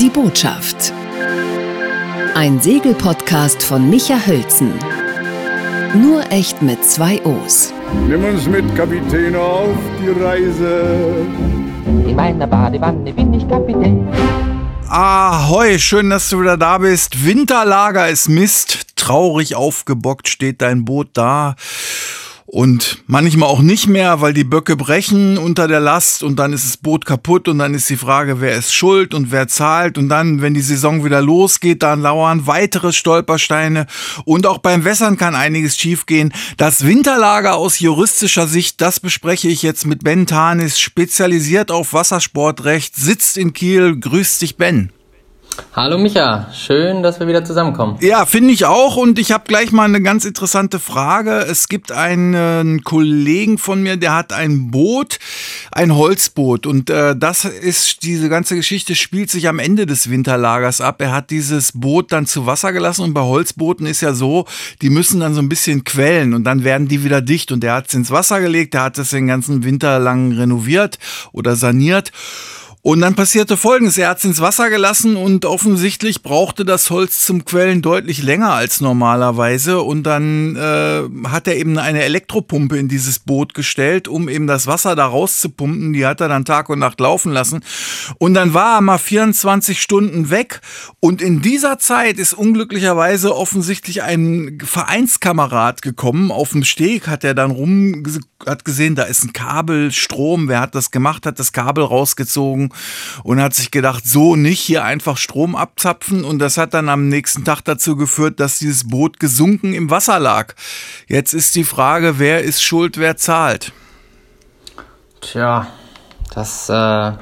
Die Botschaft. Ein Segelpodcast von Micha Hölzen. Nur echt mit zwei O's. Nimm uns mit, Kapitän, auf die Reise. In meiner Badewanne bin ich Kapitän. Ahoi, schön, dass du wieder da bist. Winterlager ist Mist. Traurig aufgebockt steht dein Boot da und manchmal auch nicht mehr, weil die Böcke brechen unter der Last und dann ist das Boot kaputt und dann ist die Frage, wer ist schuld und wer zahlt und dann, wenn die Saison wieder losgeht, dann lauern weitere Stolpersteine und auch beim Wässern kann einiges schiefgehen. Das Winterlager aus juristischer Sicht, das bespreche ich jetzt mit Ben Tanis, spezialisiert auf Wassersportrecht, sitzt in Kiel. Grüß dich, Ben. Hallo Micha, schön, dass wir wieder zusammenkommen. Ja, finde ich auch. Und ich habe gleich mal eine ganz interessante Frage. Es gibt einen Kollegen von mir, der hat ein Boot, ein Holzboot. Und äh, das ist, diese ganze Geschichte spielt sich am Ende des Winterlagers ab. Er hat dieses Boot dann zu Wasser gelassen. Und bei Holzbooten ist ja so, die müssen dann so ein bisschen quellen und dann werden die wieder dicht. Und der hat es ins Wasser gelegt, der hat es den ganzen Winter lang renoviert oder saniert. Und dann passierte Folgendes. Er hat es ins Wasser gelassen und offensichtlich brauchte das Holz zum Quellen deutlich länger als normalerweise. Und dann äh, hat er eben eine Elektropumpe in dieses Boot gestellt, um eben das Wasser da rauszupumpen. Die hat er dann Tag und Nacht laufen lassen. Und dann war er mal 24 Stunden weg. Und in dieser Zeit ist unglücklicherweise offensichtlich ein Vereinskamerad gekommen. Auf dem Steg hat er dann rum, hat gesehen, da ist ein Kabel, Strom. Wer hat das gemacht? Hat das Kabel rausgezogen und hat sich gedacht, so nicht hier einfach Strom abzapfen. Und das hat dann am nächsten Tag dazu geführt, dass dieses Boot gesunken im Wasser lag. Jetzt ist die Frage, wer ist schuld, wer zahlt? Tja, das äh,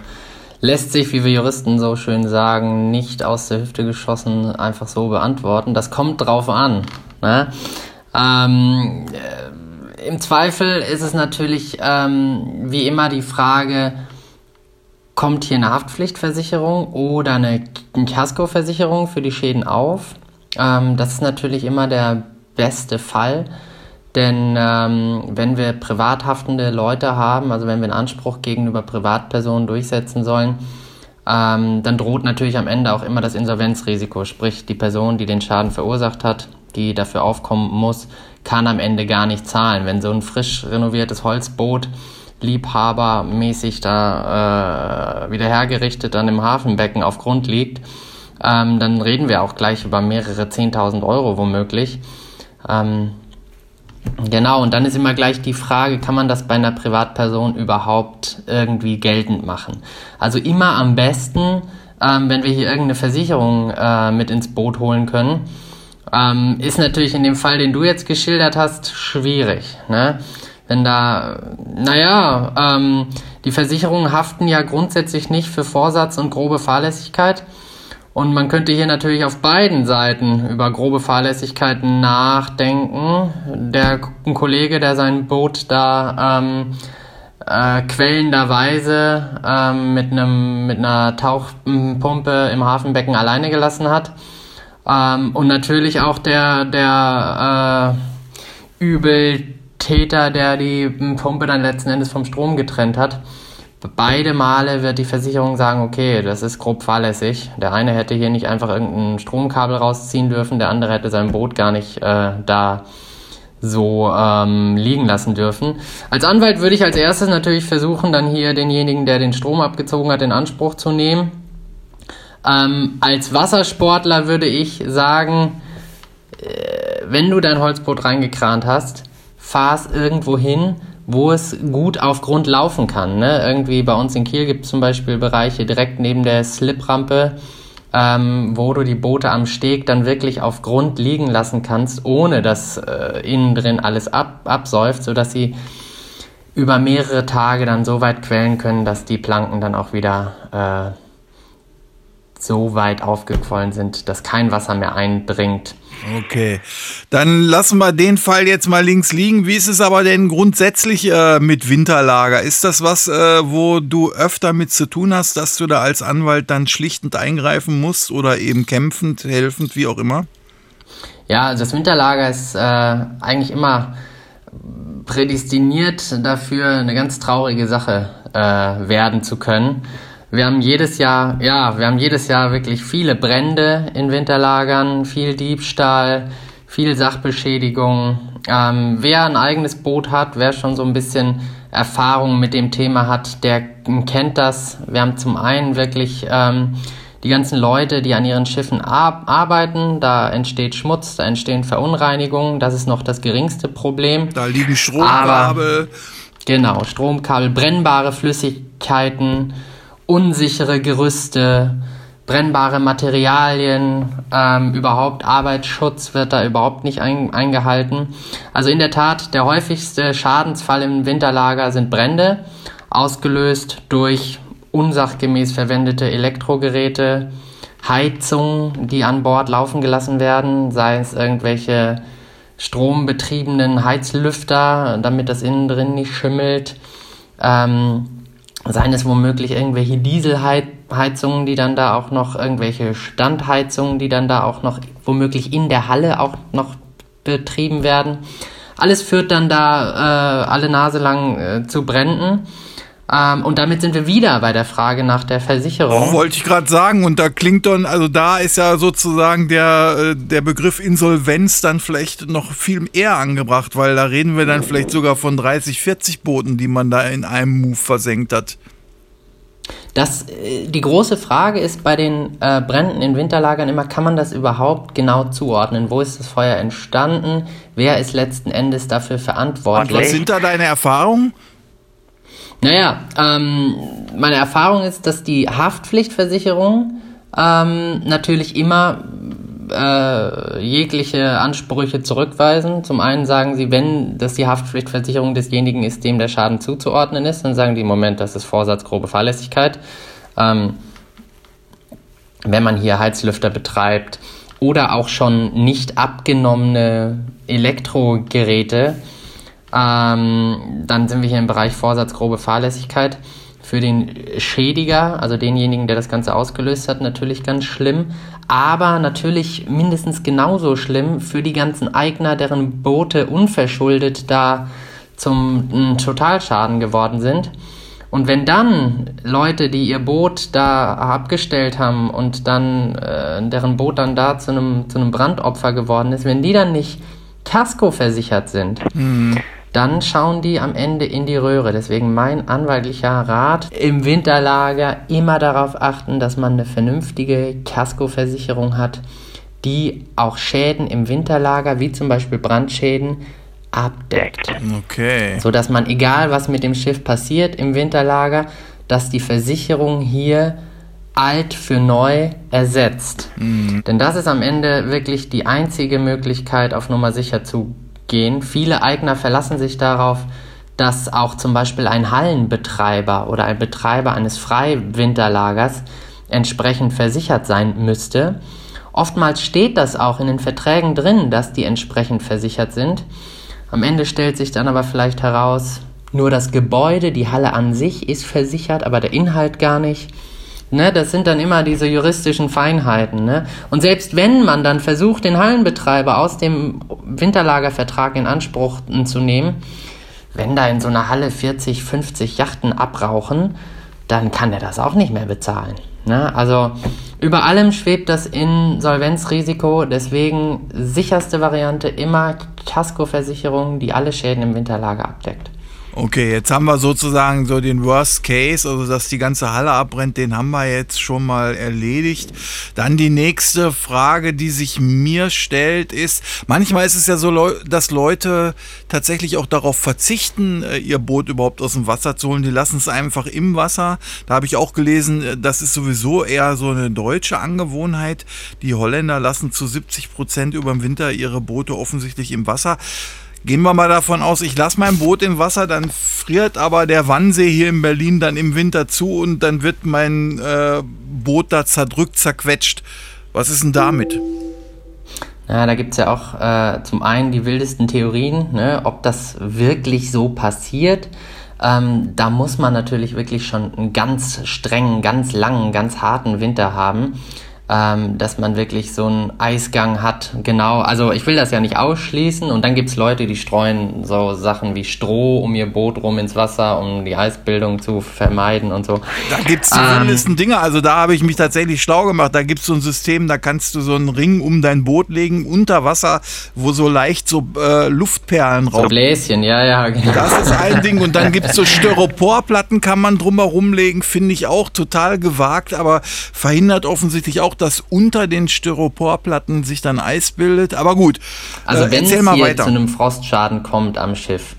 lässt sich, wie wir Juristen so schön sagen, nicht aus der Hüfte geschossen einfach so beantworten. Das kommt drauf an. Ne? Ähm, äh, Im Zweifel ist es natürlich ähm, wie immer die Frage, kommt hier eine Haftpflichtversicherung oder eine, Kaskoversicherung für die Schäden auf. Ähm, das ist natürlich immer der beste Fall, denn ähm, wenn wir privat haftende Leute haben, also wenn wir einen Anspruch gegenüber Privatpersonen durchsetzen sollen, ähm, dann droht natürlich am Ende auch immer das Insolvenzrisiko, sprich die Person, die den Schaden verursacht hat, die dafür aufkommen muss, kann am Ende gar nicht zahlen. Wenn so ein frisch renoviertes Holzboot liebhabermäßig da äh, wieder hergerichtet dann im Hafenbecken auf Grund liegt, ähm, dann reden wir auch gleich über mehrere 10.000 Euro womöglich. Ähm, genau, und dann ist immer gleich die Frage, kann man das bei einer Privatperson überhaupt irgendwie geltend machen? Also immer am besten, ähm, wenn wir hier irgendeine Versicherung äh, mit ins Boot holen können. Ähm, ist natürlich in dem Fall, den du jetzt geschildert hast, schwierig. Ne? Wenn da, naja, ähm, die Versicherungen haften ja grundsätzlich nicht für Vorsatz und grobe Fahrlässigkeit. Und man könnte hier natürlich auf beiden Seiten über grobe Fahrlässigkeiten nachdenken. Der ein Kollege, der sein Boot da ähm, äh, quellenderweise ähm, mit einem mit einer Tauchpumpe im Hafenbecken alleine gelassen hat. Ähm, und natürlich auch der der äh, übel Täter, der die Pumpe dann letzten Endes vom Strom getrennt hat. Beide Male wird die Versicherung sagen, okay, das ist grob fahrlässig. Der eine hätte hier nicht einfach irgendein Stromkabel rausziehen dürfen, der andere hätte sein Boot gar nicht äh, da so ähm, liegen lassen dürfen. Als Anwalt würde ich als erstes natürlich versuchen, dann hier denjenigen, der den Strom abgezogen hat, in Anspruch zu nehmen. Ähm, als Wassersportler würde ich sagen, äh, wenn du dein Holzboot reingekrant hast, fahr's irgendwo hin, wo es gut auf Grund laufen kann. Ne? Irgendwie bei uns in Kiel gibt es zum Beispiel Bereiche direkt neben der Sliprampe, ähm, wo du die Boote am Steg dann wirklich auf Grund liegen lassen kannst, ohne dass äh, innen drin alles ab, absäuft, sodass sie über mehrere Tage dann so weit quellen können, dass die Planken dann auch wieder äh, so weit aufgequollen sind, dass kein Wasser mehr eindringt. Okay, dann lassen wir den Fall jetzt mal links liegen. Wie ist es aber denn grundsätzlich äh, mit Winterlager? Ist das was, äh, wo du öfter mit zu tun hast, dass du da als Anwalt dann schlichtend eingreifen musst oder eben kämpfend, helfend, wie auch immer? Ja, also das Winterlager ist äh, eigentlich immer prädestiniert dafür, eine ganz traurige Sache äh, werden zu können Wir haben jedes Jahr, ja, wir haben jedes Jahr wirklich viele Brände in Winterlagern, viel Diebstahl, viel Sachbeschädigung. Ähm, wer ein eigenes Boot hat, wer schon so ein bisschen Erfahrung mit dem Thema hat, der kennt das. Wir haben zum einen wirklich ähm, die ganzen Leute, die an ihren Schiffen ar arbeiten, da entsteht Schmutz, da entstehen Verunreinigungen, das ist noch das geringste Problem. Da liegen Stromkabel. genau, Stromkabel, brennbare Flüssigkeiten, unsichere Gerüste, brennbare Materialien, ähm, überhaupt Arbeitsschutz wird da überhaupt nicht ein, eingehalten. Also in der Tat, der häufigste Schadensfall im Winterlager sind Brände, ausgelöst durch unsachgemäß verwendete Elektrogeräte, Heizungen, die an Bord laufen gelassen werden, sei es irgendwelche strombetriebenen Heizlüfter, damit das innen drin nicht schimmelt. Ähm, seien es womöglich irgendwelche Dieselheizungen, die dann da auch noch, irgendwelche Standheizungen, die dann da auch noch womöglich in der Halle auch noch betrieben werden. Alles führt dann da äh, alle Nase lang äh, zu Bränden. Ähm, und damit sind wir wieder bei der Frage nach der Versicherung. Oh, wollte ich gerade sagen. Und da klingt dann, also da ist ja sozusagen der, äh, der Begriff Insolvenz dann vielleicht noch viel eher angebracht, weil da reden wir dann vielleicht sogar von 30, 40 Booten, die man da in einem Move versenkt hat. Das, äh, die große Frage ist bei den äh, Bränden in Winterlagern immer, kann man das überhaupt genau zuordnen? Wo ist das Feuer entstanden? Wer ist letzten Endes dafür verantwortlich? Und was sind da deine Erfahrungen? Naja, ähm, meine Erfahrung ist, dass die Haftpflichtversicherung ähm, natürlich immer äh, jegliche Ansprüche zurückweisen. Zum einen sagen sie, wenn das die Haftpflichtversicherung desjenigen ist, dem der Schaden zuzuordnen ist, dann sagen die im Moment, das ist Vorsatz grobe Fahrlässigkeit. Ähm, wenn man hier Heizlüfter betreibt oder auch schon nicht abgenommene Elektrogeräte, ähm, dann sind wir hier im Bereich Vorsatz grobe Fahrlässigkeit. Für den Schädiger, also denjenigen, der das Ganze ausgelöst hat, natürlich ganz schlimm. Aber natürlich mindestens genauso schlimm für die ganzen Eigner, deren Boote unverschuldet da zum Totalschaden geworden sind. Und wenn dann Leute, die ihr Boot da abgestellt haben und dann äh, deren Boot dann da zu einem zu einem Brandopfer geworden ist, wenn die dann nicht Casco versichert sind, mhm dann schauen die am Ende in die Röhre. Deswegen mein anwaltlicher Rat im Winterlager immer darauf achten, dass man eine vernünftige Kaskoversicherung hat, die auch Schäden im Winterlager, wie zum Beispiel Brandschäden, abdeckt. Okay. So dass man, egal was mit dem Schiff passiert im Winterlager, dass die Versicherung hier alt für neu ersetzt. Mhm. Denn das ist am Ende wirklich die einzige Möglichkeit, auf Nummer sicher zu gehen. Viele Eigner verlassen sich darauf, dass auch zum Beispiel ein Hallenbetreiber oder ein Betreiber eines Freiwinterlagers entsprechend versichert sein müsste. Oftmals steht das auch in den Verträgen drin, dass die entsprechend versichert sind. Am Ende stellt sich dann aber vielleicht heraus, nur das Gebäude, die Halle an sich ist versichert, aber der Inhalt gar nicht. Ne, das sind dann immer diese juristischen Feinheiten. Ne? Und selbst wenn man dann versucht, den Hallenbetreiber aus dem Winterlagervertrag in Anspruch zu nehmen, wenn da in so einer Halle 40, 50 Yachten abrauchen, dann kann er das auch nicht mehr bezahlen. Ne? Also über allem schwebt das Insolvenzrisiko, deswegen sicherste Variante immer Kaskoversicherung, die alle Schäden im Winterlager abdeckt. Okay, jetzt haben wir sozusagen so den Worst Case, also dass die ganze Halle abbrennt, den haben wir jetzt schon mal erledigt. Dann die nächste Frage, die sich mir stellt, ist, manchmal ist es ja so, dass Leute tatsächlich auch darauf verzichten, äh, ihr Boot überhaupt aus dem Wasser zu holen. Die lassen es einfach im Wasser. Da habe ich auch gelesen, äh, das ist sowieso eher so eine deutsche Angewohnheit. Die Holländer lassen zu 70 Prozent über den Winter ihre Boote offensichtlich im Wasser. Gehen wir mal davon aus, ich lasse mein Boot im Wasser, dann friert aber der Wannsee hier in Berlin dann im Winter zu und dann wird mein äh, Boot da zerdrückt, zerquetscht. Was ist denn damit? Ja, da gibt es ja auch äh, zum einen die wildesten Theorien, ne, ob das wirklich so passiert. Ähm, da muss man natürlich wirklich schon einen ganz strengen, ganz langen, ganz harten Winter haben. Ähm, dass man wirklich so einen Eisgang hat. Genau, also ich will das ja nicht ausschließen. Und dann gibt es Leute, die streuen so Sachen wie Stroh um ihr Boot rum ins Wasser, um die Eisbildung zu vermeiden und so. Da gibt es die ähm, wildesten Dinge. Also da habe ich mich tatsächlich schlau gemacht. Da gibt es so ein System, da kannst du so einen Ring um dein Boot legen, unter Wasser, wo so leicht so äh, Luftperlen raus. So Bläschen, ja, ja, genau. Das ist ein Ding. Und dann gibt es so Styroporplatten, kann man drumherum legen, finde ich auch total gewagt, aber verhindert offensichtlich auch auch, dass unter den Styroporplatten sich dann Eis bildet. Aber gut. Also äh, wenn es hier weiter. zu einem Frostschaden kommt am Schiff,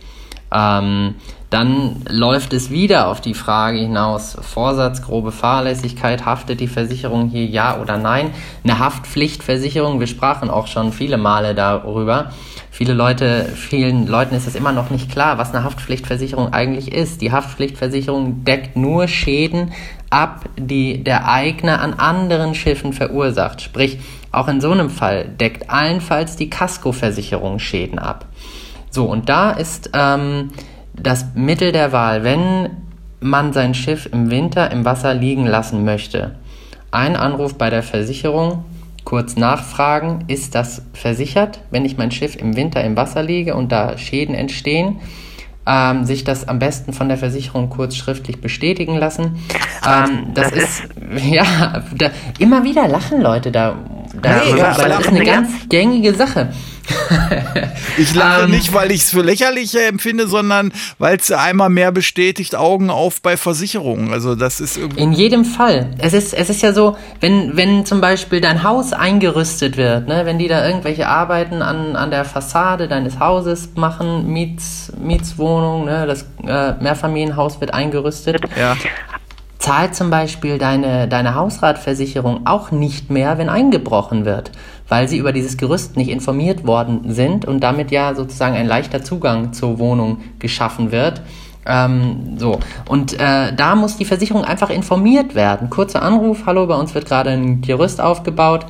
ähm, dann läuft es wieder auf die Frage hinaus, Vorsatz, grobe Fahrlässigkeit, haftet die Versicherung hier ja oder nein? Eine Haftpflichtversicherung, wir sprachen auch schon viele Male darüber. Viele Leute, vielen Leuten ist es immer noch nicht klar, was eine Haftpflichtversicherung eigentlich ist. Die Haftpflichtversicherung deckt nur Schäden ab, die der Eigner an anderen Schiffen verursacht. Sprich, auch in so einem Fall deckt allenfalls die Kaskoversicherung Schäden ab. So, und da ist ähm, das Mittel der Wahl, wenn man sein Schiff im Winter im Wasser liegen lassen möchte. Ein Anruf bei der Versicherung, kurz nachfragen, ist das versichert, wenn ich mein Schiff im Winter im Wasser liege und da Schäden entstehen? Ähm, sich das am besten von der Versicherung kurz schriftlich bestätigen lassen. Ähm, das ist, ja, da, immer wieder lachen Leute da darüber, nee, weil das ist eine ganz gängige Sache. ich lache um, ähm, nicht, weil ich es für lächerlich empfinde, sondern weil es einmal mehr bestätigt, Augen auf bei Versicherungen. Also das ist irgendwie. In jedem Fall. Es ist, es ist ja so, wenn, wenn zum Beispiel dein Haus eingerüstet wird, ne, wenn die da irgendwelche Arbeiten an, an der Fassade deines Hauses machen, Miets, Mietswohnung, ne, das äh, Mehrfamilienhaus wird eingerüstet. Ja zahlt zum Beispiel deine, deine Hausratversicherung auch nicht mehr, wenn eingebrochen wird, weil sie über dieses Gerüst nicht informiert worden sind und damit ja sozusagen ein leichter Zugang zur Wohnung geschaffen wird. Ähm, so. Und äh, da muss die Versicherung einfach informiert werden. Kurzer Anruf, hallo, bei uns wird gerade ein Gerüst aufgebaut.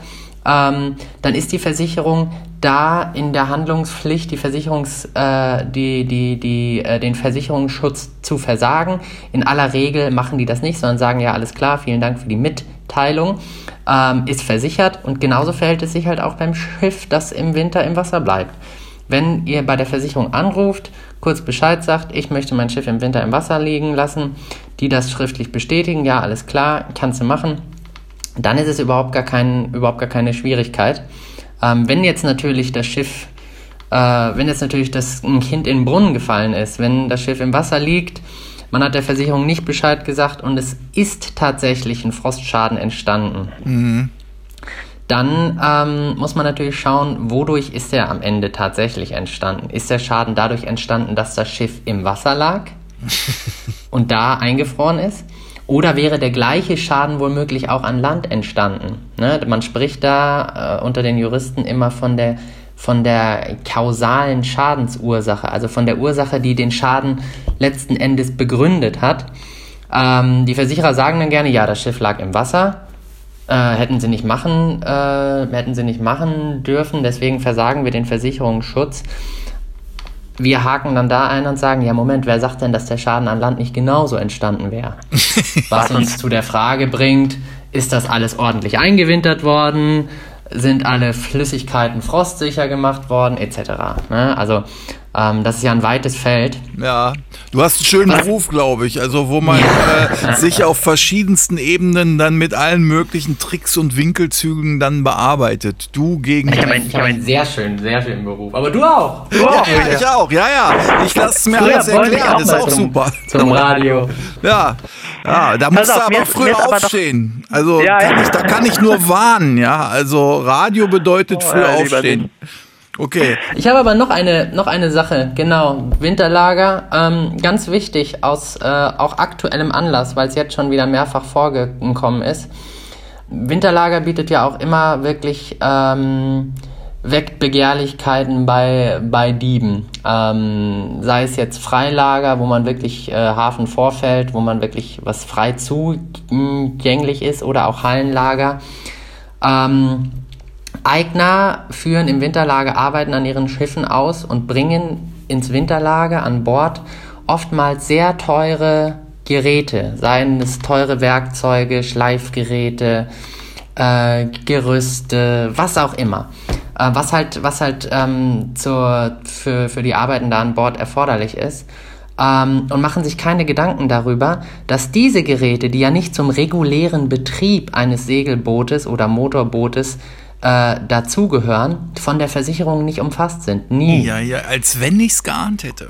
Ähm, dann ist die Versicherung da in der Handlungspflicht, die Versicherungs, äh, die, die, die, äh, den Versicherungsschutz zu versagen. In aller Regel machen die das nicht, sondern sagen, ja, alles klar, vielen Dank für die Mitteilung, ähm, ist versichert. Und genauso verhält es sich halt auch beim Schiff, das im Winter im Wasser bleibt. Wenn ihr bei der Versicherung anruft, kurz Bescheid sagt, ich möchte mein Schiff im Winter im Wasser liegen lassen, die das schriftlich bestätigen, ja, alles klar, kannst du machen, dann ist es überhaupt gar, kein, überhaupt gar keine Schwierigkeit. Ähm, wenn jetzt natürlich das Schiff, äh, wenn jetzt natürlich das, ein Kind in den Brunnen gefallen ist, wenn das Schiff im Wasser liegt, man hat der Versicherung nicht Bescheid gesagt und es ist tatsächlich ein Frostschaden entstanden. Mhm. Dann ähm, muss man natürlich schauen, wodurch ist er am Ende tatsächlich entstanden. Ist der Schaden dadurch entstanden, dass das Schiff im Wasser lag und da eingefroren ist? Oder wäre der gleiche Schaden womöglich auch an Land entstanden? Ne? Man spricht da äh, unter den Juristen immer von der, von der kausalen Schadensursache, also von der Ursache, die den Schaden letzten Endes begründet hat. Ähm, die Versicherer sagen dann gerne, ja, das Schiff lag im Wasser, äh, hätten sie nicht machen, äh, hätten sie nicht machen dürfen, deswegen versagen wir den Versicherungsschutz wir haken dann da ein und sagen, ja Moment, wer sagt denn, dass der Schaden an Land nicht genauso entstanden wäre? Was uns zu der Frage bringt, ist das alles ordentlich eingewintert worden? Sind alle Flüssigkeiten frostsicher gemacht worden, etc. Ne? Also ähm, das ist ja ein weites Feld. Ja, du hast einen schönen Was? Beruf, glaube ich. Also wo man ja. äh, sich auf verschiedensten Ebenen dann mit allen möglichen Tricks und Winkelzügen dann bearbeitet. Du gegen. Ich habe einen, hab einen sehr schönen, sehr schönen Beruf. Aber du auch. Du auch. Ja, ja, ich auch. Ja, ja. Ich lasse es mir Früher alles erklären. Das ist auch zum, super. Zum Radio. Ja. Ja, da musst du aber mir, früh aufstehen. Also ja, kann ich, da kann ich nur warnen, ja. Also Radio bedeutet oh, früh aufstehen. Okay. Ich habe aber noch eine, noch eine Sache, genau. Winterlager, ähm, ganz wichtig aus äh, auch aktuellem Anlass, weil es jetzt schon wieder mehrfach vorgekommen ist. Winterlager bietet ja auch immer wirklich ähm, weckt Begehrlichkeiten bei, bei Dieben. Ähm, sei es jetzt Freilager, wo man wirklich äh, Hafen vorfällt, wo man wirklich was frei zugänglich ist, oder auch Hallenlager. Ähm, Eigner führen im Winterlager Arbeiten an ihren Schiffen aus und bringen ins Winterlager an Bord oftmals sehr teure Geräte, seien es teure Werkzeuge, Schleifgeräte, äh, Gerüste, was auch immer. Äh, was halt, was halt ähm, zur, für, für die Arbeiten da an Bord erforderlich ist. Ähm, und machen sich keine Gedanken darüber, dass diese Geräte, die ja nicht zum regulären Betrieb eines Segelbootes oder Motorbootes äh, dazugehören, von der Versicherung nicht umfasst sind. Nie. Ja, ja, als wenn ich es geahnt hätte.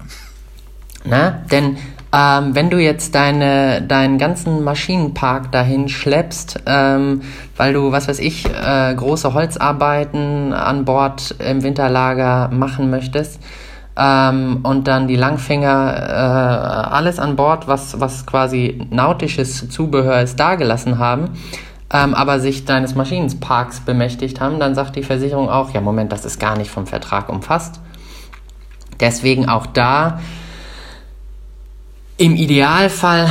Na, denn ähm, wenn du jetzt deine, deinen ganzen Maschinenpark dahin schleppst, ähm, weil du, was weiß ich, äh, große Holzarbeiten an Bord im Winterlager machen möchtest, ähm, und dann die Langfinger, äh, alles an Bord, was, was quasi nautisches Zubehör ist, dagelassen haben, ähm, aber sich deines Maschinenparks bemächtigt haben, dann sagt die Versicherung auch, ja Moment, das ist gar nicht vom Vertrag umfasst. Deswegen auch da im Idealfall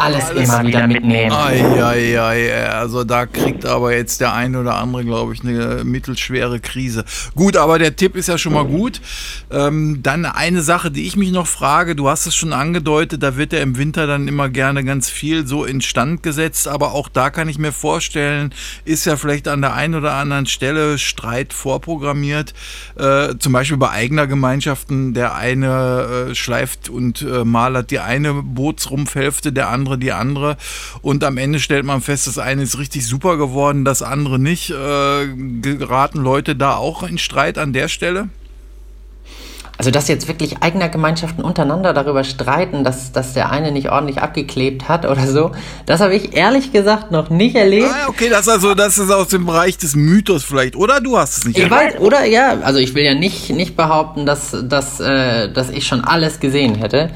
alles, alles immer wieder mitnehmen. Ei, ei, ei, also da kriegt aber jetzt der eine oder andere, glaube ich, eine mittelschwere Krise. Gut, aber der Tipp ist ja schon mal gut. Ähm, dann eine Sache, die ich mich noch frage, du hast es schon angedeutet, da wird ja im Winter dann immer gerne ganz viel so instand gesetzt, aber auch da kann ich mir vorstellen, ist ja vielleicht an der einen oder anderen Stelle Streit vorprogrammiert. Äh, zum Beispiel bei eigener Gemeinschaften, der eine äh, schleift und äh, malert die eine Bootsrumpfhälfte, der andere andere die andere. Und am Ende stellt man fest, das eine ist richtig super geworden, das andere nicht. Äh, geraten Leute da auch in Streit an der Stelle? Also, dass jetzt wirklich eigener Gemeinschaften untereinander darüber streiten, dass, dass der eine nicht ordentlich abgeklebt hat oder so, das habe ich ehrlich gesagt noch nicht erlebt. Ah, okay, das, also, das ist aus dem Bereich des Mythos vielleicht, oder? Du hast es nicht ich erlebt. Weiß, oder ja, also ich will ja nicht, nicht behaupten, dass, dass, äh, dass ich schon alles gesehen hätte.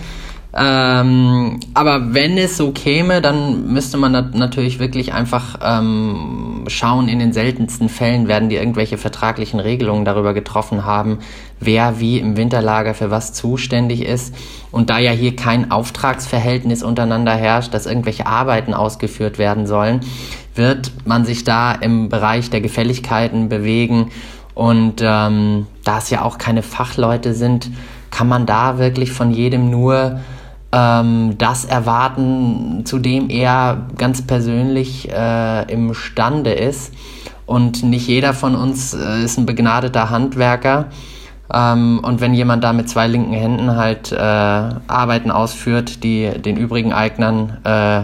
Ähm, aber wenn es so käme, dann müsste man nat natürlich wirklich einfach ähm, schauen, in den seltensten Fällen werden die irgendwelche vertraglichen Regelungen darüber getroffen haben, wer wie im Winterlager für was zuständig ist. Und da ja hier kein Auftragsverhältnis untereinander herrscht, dass irgendwelche Arbeiten ausgeführt werden sollen, wird man sich da im Bereich der Gefälligkeiten bewegen. Und ähm, da es ja auch keine Fachleute sind, kann man da wirklich von jedem nur ähm, das erwarten, zu dem er ganz persönlich äh, imstande ist. Und nicht jeder von uns äh, ist ein begnadeter Handwerker. Ähm, und wenn jemand da mit zwei linken Händen halt äh, Arbeiten ausführt, die den übrigen Eignern äh,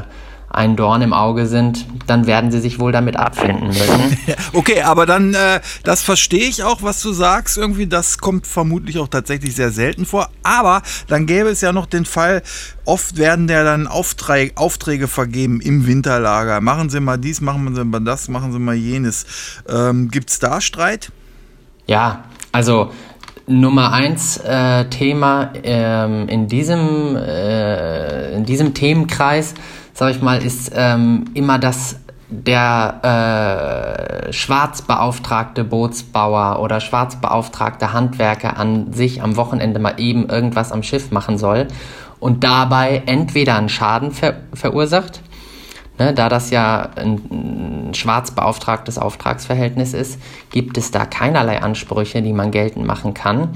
ein Dorn im Auge sind, dann werden sie sich wohl damit abfinden müssen. okay, aber dann, äh, das verstehe ich auch, was du sagst. Irgendwie, das kommt vermutlich auch tatsächlich sehr selten vor. Aber dann gäbe es ja noch den Fall, oft werden ja dann Aufträge, Aufträge vergeben im Winterlager. Machen Sie mal dies, machen Sie mal das, machen Sie mal jenes. Ähm, Gibt es da Streit? Ja, also Nummer eins äh, Thema ähm, in, diesem, äh, in diesem Themenkreis sag ich mal, ist ähm, immer das der äh, schwarzbeauftragte Bootsbauer oder schwarzbeauftragte Handwerker an sich am Wochenende mal eben irgendwas am Schiff machen soll und dabei entweder einen Schaden ver verursacht Ne, da das ja ein, ein schwarz beauftragtes Auftragsverhältnis ist, gibt es da keinerlei Ansprüche, die man geltend machen kann.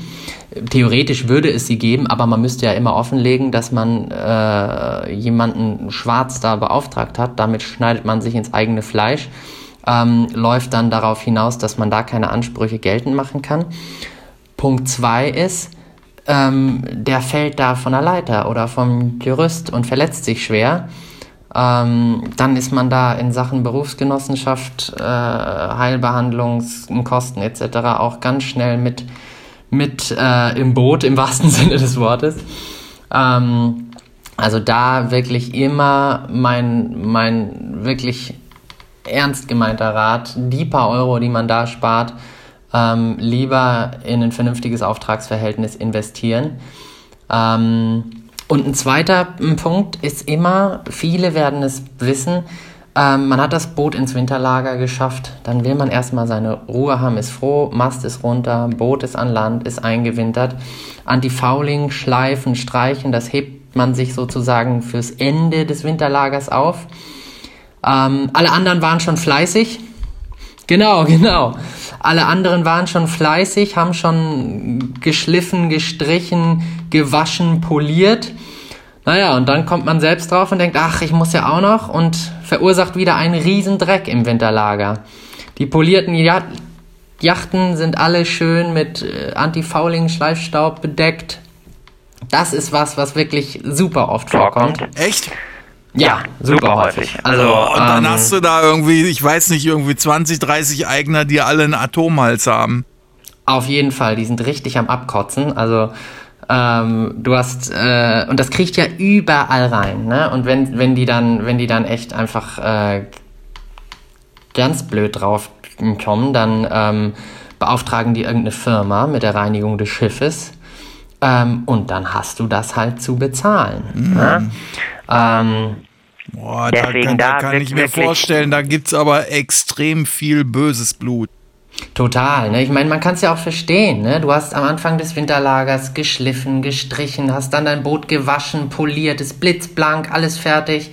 Theoretisch würde es sie geben, aber man müsste ja immer offenlegen, dass man äh, jemanden schwarz da beauftragt hat. Damit schneidet man sich ins eigene Fleisch, ähm, läuft dann darauf hinaus, dass man da keine Ansprüche geltend machen kann. Punkt zwei ist, ähm, der fällt da von der Leiter oder vom Gerüst und verletzt sich schwer ähm, dann ist man da in Sachen Berufsgenossenschaft, äh, Heilbehandlungskosten etc. auch ganz schnell mit, mit äh, im Boot im wahrsten Sinne des Wortes. Ähm, also da wirklich immer mein, mein wirklich ernst gemeinter Rat, die paar Euro, die man da spart, ähm, lieber in ein vernünftiges Auftragsverhältnis investieren. Ähm, und ein zweiter Punkt ist immer, viele werden es wissen, ähm, man hat das Boot ins Winterlager geschafft, dann will man erstmal seine Ruhe haben, ist froh, Mast ist runter, Boot ist an Land, ist eingewintert. Anti-Fouling, Schleifen, Streichen, das hebt man sich sozusagen fürs Ende des Winterlagers auf. Ähm, alle anderen waren schon fleißig. Genau, genau. Alle anderen waren schon fleißig, haben schon geschliffen, gestrichen, gewaschen, poliert. Naja, und dann kommt man selbst drauf und denkt, ach, ich muss ja auch noch und verursacht wieder einen riesen Dreck im Winterlager. Die polierten Yachten sind alle schön mit äh, Anti-Fouling-Schleifstaub bedeckt. Das ist was, was wirklich super oft vorkommt. Echt? Ja, super häufig. Also, und dann ähm, hast du da irgendwie, ich weiß nicht, irgendwie 20, 30 Eigner, die alle einen Atomhals haben. Auf jeden Fall, die sind richtig am Abkotzen. Also ähm, du hast äh, und das kriegt ja überall rein, ne? Und wenn wenn die dann wenn die dann echt einfach äh, ganz blöd drauf kommen, dann ähm, beauftragen die irgendeine Firma mit der Reinigung des Schiffes ähm, und dann hast du das halt zu bezahlen. Mhm. Ne? Ähm, Boah, da, Deswegen kann, da da kann ich mir vorstellen, da gibt's aber extrem viel böses Blut. Total, ne? Ich meine, man kann es ja auch verstehen, ne? Du hast am Anfang des Winterlagers geschliffen, gestrichen, hast dann dein Boot gewaschen, poliert, ist blitzblank, alles fertig.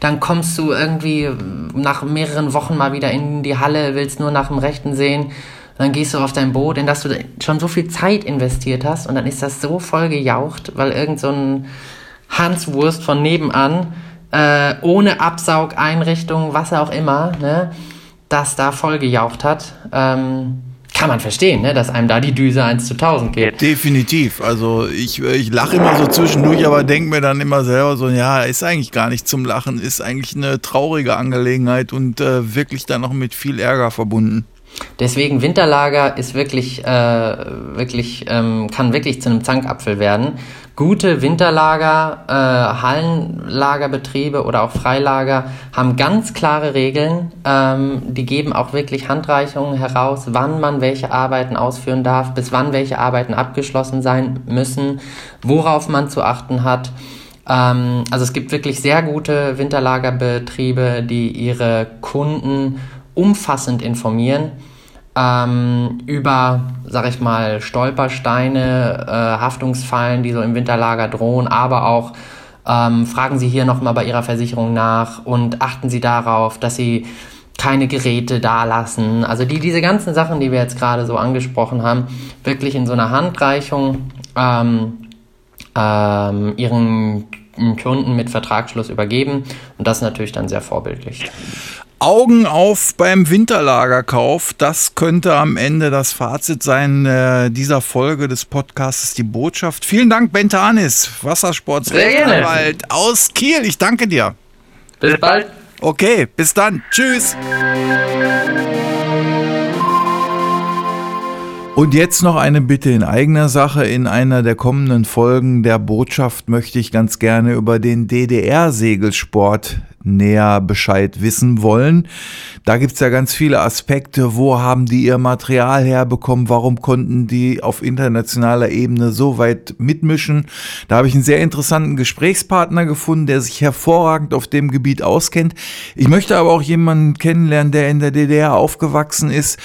Dann kommst du irgendwie nach mehreren Wochen mal wieder in die Halle, willst nur nach dem Rechten sehen. Dann gehst du auf dein Boot, in das du schon so viel Zeit investiert hast und dann ist das so voll gejaucht, weil irgend so ein Hanswurst von nebenan, äh, ohne Absaugeinrichtung, was auch immer, ne? Das da voll gejaucht hat, ähm, kann man verstehen, ne? dass einem da die Düse 1 zu 1000 geht. Definitiv. Also ich, ich lache immer so zwischendurch, aber denke mir dann immer selber so, ja, ist eigentlich gar nicht zum Lachen, ist eigentlich eine traurige Angelegenheit und äh, wirklich dann noch mit viel Ärger verbunden. Deswegen Winterlager ist wirklich, äh, wirklich, ähm, kann wirklich zu einem Zankapfel werden. Gute Winterlager, äh, Hallenlagerbetriebe oder auch Freilager haben ganz klare Regeln. Ähm, die geben auch wirklich Handreichungen heraus, wann man welche Arbeiten ausführen darf, bis wann welche Arbeiten abgeschlossen sein müssen, worauf man zu achten hat. Ähm, also es gibt wirklich sehr gute Winterlagerbetriebe, die ihre Kunden umfassend informieren ähm, über, sag ich mal, Stolpersteine, äh, Haftungsfallen, die so im Winterlager drohen, aber auch ähm, fragen Sie hier nochmal bei Ihrer Versicherung nach und achten Sie darauf, dass Sie keine Geräte dalassen. Also die, diese ganzen Sachen, die wir jetzt gerade so angesprochen haben, wirklich in so einer Handreichung ähm, ähm, ihren Kunden mit Vertragsschluss übergeben und das natürlich dann sehr vorbildlich. Augen auf beim Winterlagerkauf. Das könnte am Ende das Fazit sein äh, dieser Folge des Podcasts Die Botschaft. Vielen Dank, Bentanis. Wassersportsrechtsanwalt aus Kiel. Ich danke dir. Bis bald! Okay, bis dann. Tschüss. Und jetzt noch eine Bitte in eigener Sache. In einer der kommenden Folgen der Botschaft möchte ich ganz gerne über den DDR-Segelsport näher Bescheid wissen wollen. Da gibt's ja ganz viele Aspekte. Wo haben die ihr Material herbekommen? Warum konnten die auf internationaler Ebene so weit mitmischen? Da habe ich einen sehr interessanten Gesprächspartner gefunden, der sich hervorragend auf dem Gebiet auskennt. Ich möchte aber auch jemanden kennenlernen, der in der DDR aufgewachsen ist,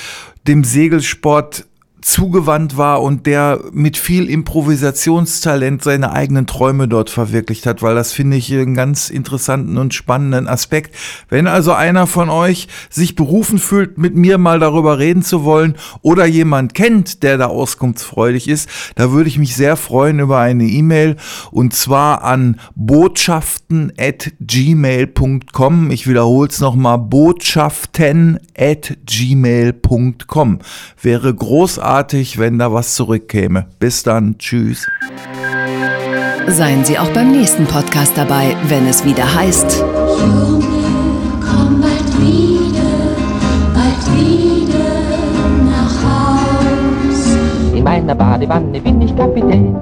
dem Segelsport zugewandt war und der mit viel Improvisationstalent seine eigenen Träume dort verwirklicht hat, weil das finde ich einen ganz interessanten und spannenden Aspekt. Wenn also einer von euch sich berufen fühlt, mit mir mal darüber reden zu wollen oder jemand kennt, der da auskunftsfreudig ist, da würde ich mich sehr freuen über eine E-Mail und zwar an botschaften at gmail.com. Ich wiederhole es nochmal, botschaften at gmail.com. Wäre großartig, wenn da was zurückkäme. Bis dann, tschüss. Seien Sie auch beim nächsten Podcast dabei, wenn es wieder heißt. Junge, komm bald wieder, bald wieder nach Haus. In meiner Badewanne bin ich Kapitän.